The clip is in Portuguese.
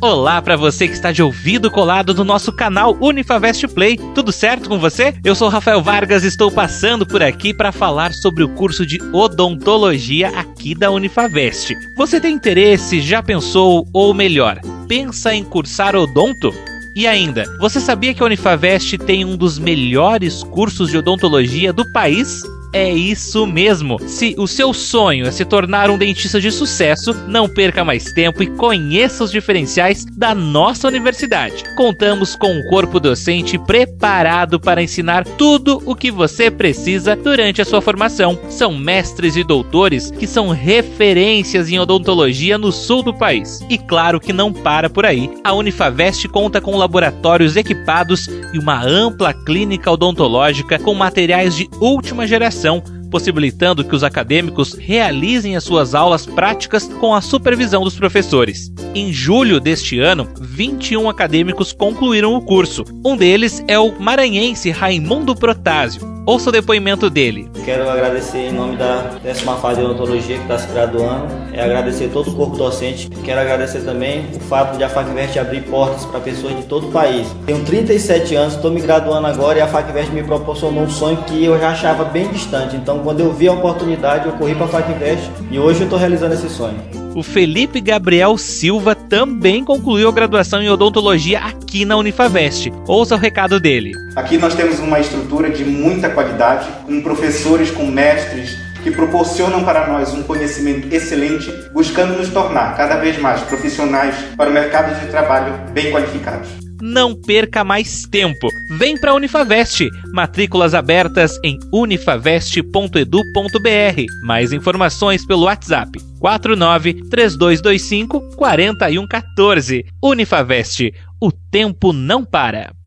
Olá para você que está de ouvido colado no nosso canal Unifavest Play. Tudo certo com você? Eu sou Rafael Vargas e estou passando por aqui para falar sobre o curso de odontologia aqui da Unifavest. Você tem interesse, já pensou ou melhor, pensa em cursar odonto? E ainda, você sabia que a Unifavest tem um dos melhores cursos de odontologia do país? É isso mesmo! Se o seu sonho é se tornar um dentista de sucesso, não perca mais tempo e conheça os diferenciais da nossa universidade. Contamos com um corpo docente preparado para ensinar tudo o que você precisa durante a sua formação. São mestres e doutores que são referências em odontologia no sul do país. E claro que não para por aí. A Unifavest conta com laboratórios equipados e uma ampla clínica odontológica com materiais de última geração possibilitando que os acadêmicos realizem as suas aulas práticas com a supervisão dos professores. Em julho deste ano, 21 acadêmicos concluíram o curso. Um deles é o maranhense Raimundo Protásio. Ouça o depoimento dele. Quero agradecer em nome da décima fase de odontologia que está se graduando, é agradecer todo o corpo docente. Quero agradecer também o fato de a FACVEST abrir portas para pessoas de todo o país. Tenho 37 anos, estou me graduando agora e a FACVEST me proporcionou um sonho que eu já achava bem distante. Então, quando eu vi a oportunidade, eu corri para a FACVEST e hoje eu estou realizando esse sonho o Felipe Gabriel Silva também concluiu a graduação em odontologia aqui na Unifavest. Ouça o recado dele. Aqui nós temos uma estrutura de muita qualidade, com professores, com mestres que proporcionam para nós um conhecimento excelente, buscando nos tornar cada vez mais profissionais para o mercado de trabalho bem qualificados. Não perca mais tempo. Vem para a Unifavest. Matrículas abertas em unifavest.edu.br. Mais informações pelo WhatsApp 49 3225 4114. Unifavest. O tempo não para.